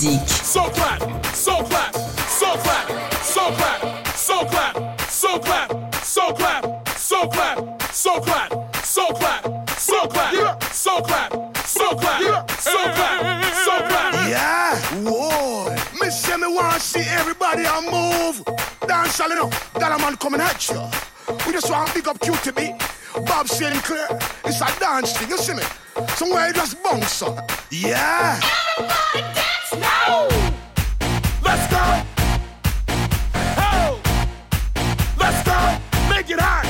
sur Top Music. So clap, so clap, so clap, so clap, so clap, so clap, so clap, so clap, so clap, so clap, so clap, so clap, so clap, so clap, so clap. Yeah, whoa. Me say me want see everybody on move. Dance all enough. That a man coming at you. We just want to pick up Cutee B. Bob Sinclar. It's a dance thing, you see me? Somewhere you just bounce on. Yeah. Everybody dance now. Let's go. Let's go. Make it hot.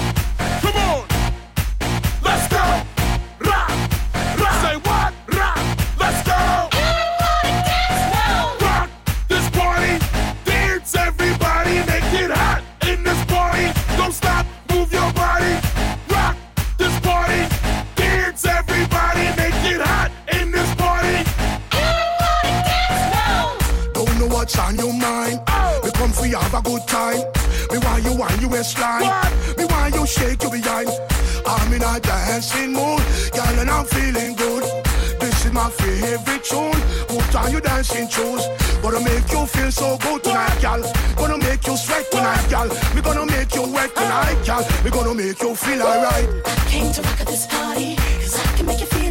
Have a good time. Me want you want you waistline. What? Me want you shake your behind. I'm in a dancing mood, girl, and I'm feeling good. This is my favorite tune. Put on your dancing shoes. Gonna make you feel so good tonight, girl. Gonna make you sweat tonight, girl. We gonna make you wet tonight, girl. We gonna make you feel alright. Came to rock at this party, cause I can make you feel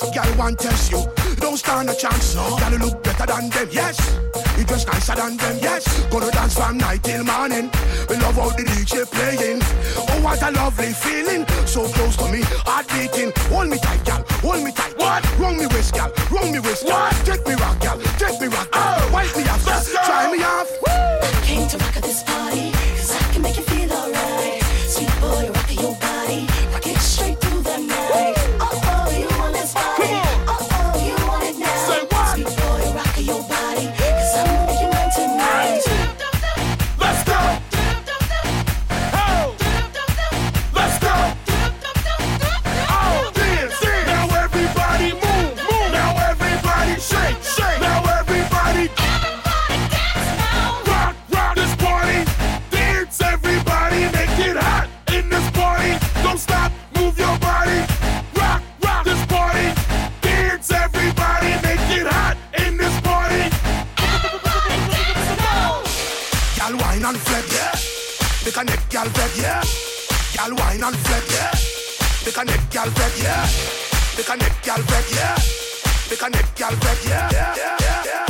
girl want test you. Don't stand a chance, no. Girl you look better than them, yes. You dress nicer than them, yes. Gonna dance from night till morning. We love how the DJ playing. Oh what a lovely feeling, so close to me, heart beating. Hold me tight, girl, hold me tight. What? Wrong me waist, girl, wrong me waist, girl. What? Take me rock, girl, take me rock, girl. Oh. Wipe me off, Let's go. try me off. Came to rock at this party, cause I can make you feel alright. Sweet boy, rock your body, rock it straight Girl wine and flex, yeah. Make a neck, girl flex, yeah. Make a neck, girl flex, yeah. Make a neck, girl flex, yeah, yeah, yeah, yeah,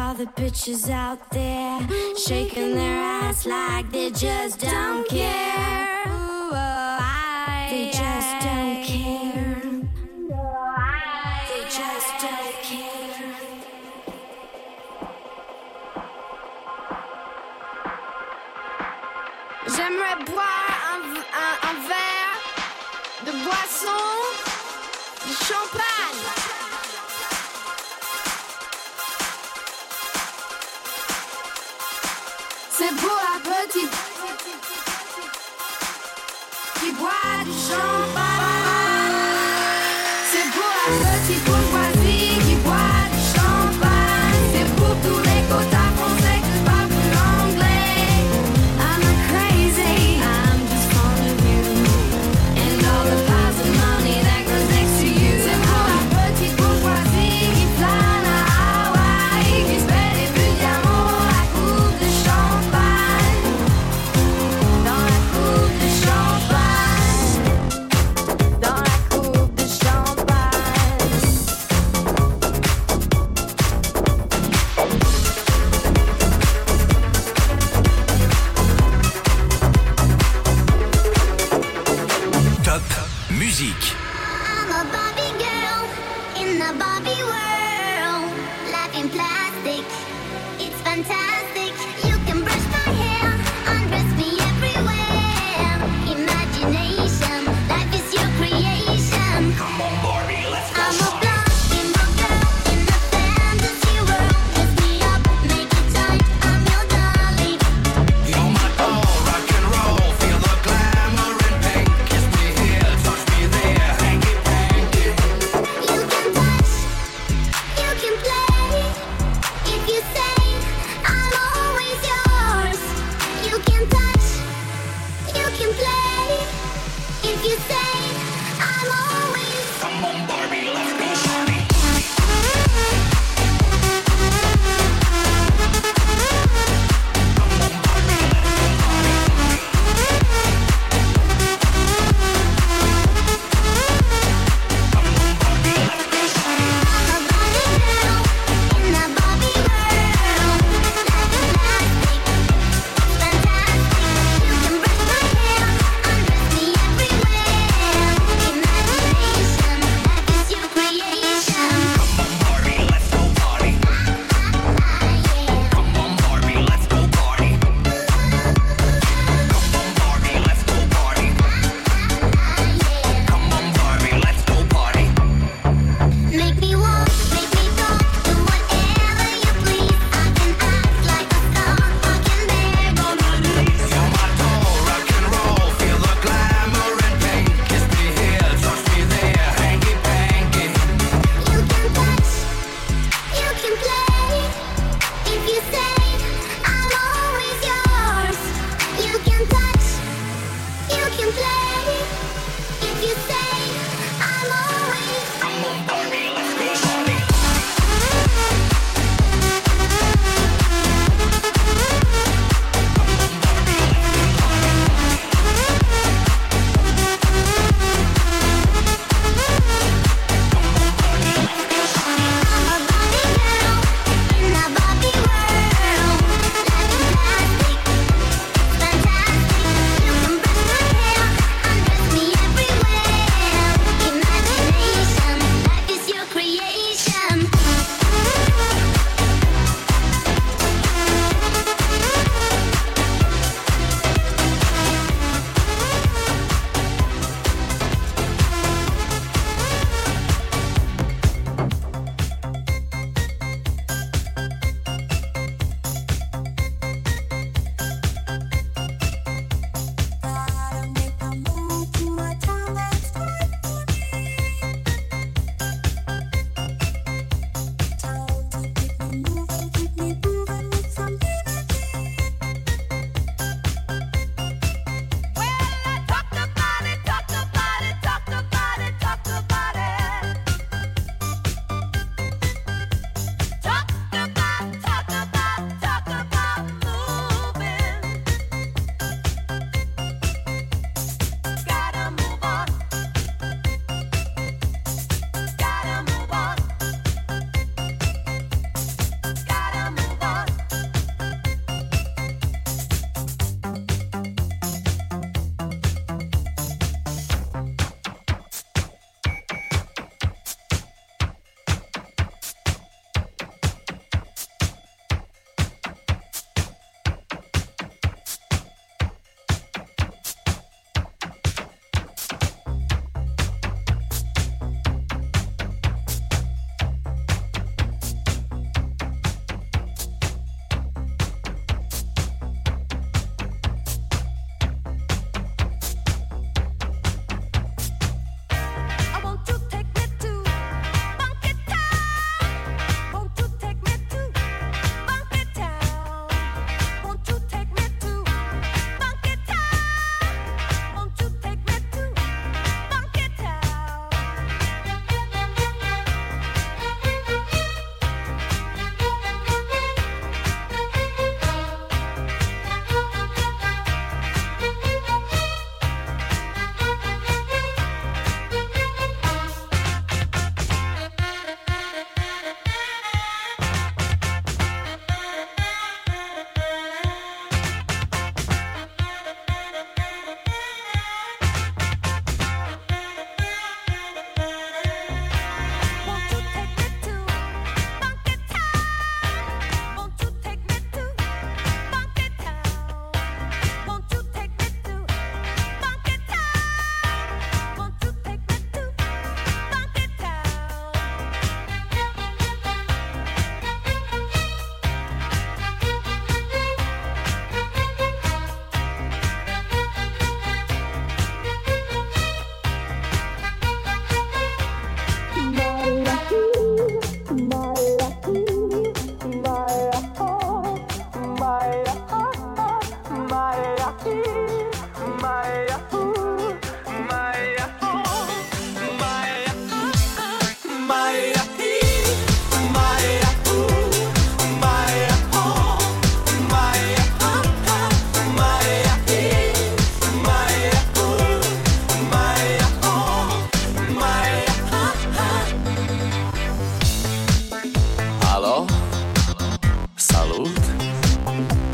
all the bitches out there shaking their ass like they just don't care.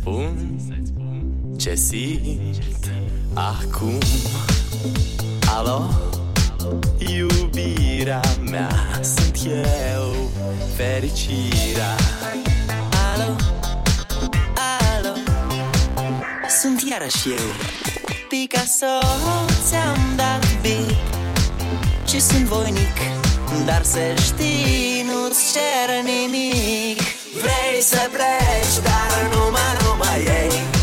spun ce simt acum. Alo, iubirea mea Sunt eu, fericirea. Alo, alo? Sunt iarăși eu. Picasso, ți-am dat bip Și sunt voinic Dar să știi, nu-ți cer nimic vrei să pleci Dar nu mă, nu mai ei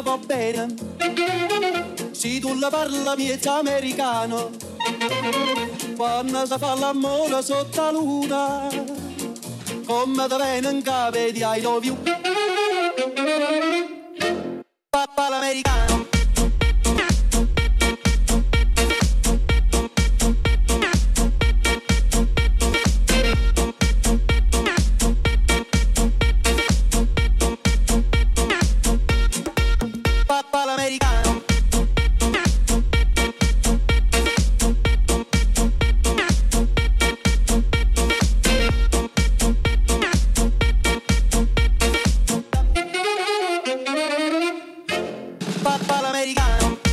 picchita va bene. Se tu la parla miezza americano. Quando si fa l'amore sotto la luna Come da viene in capo di I love you. Papà l'americano americano.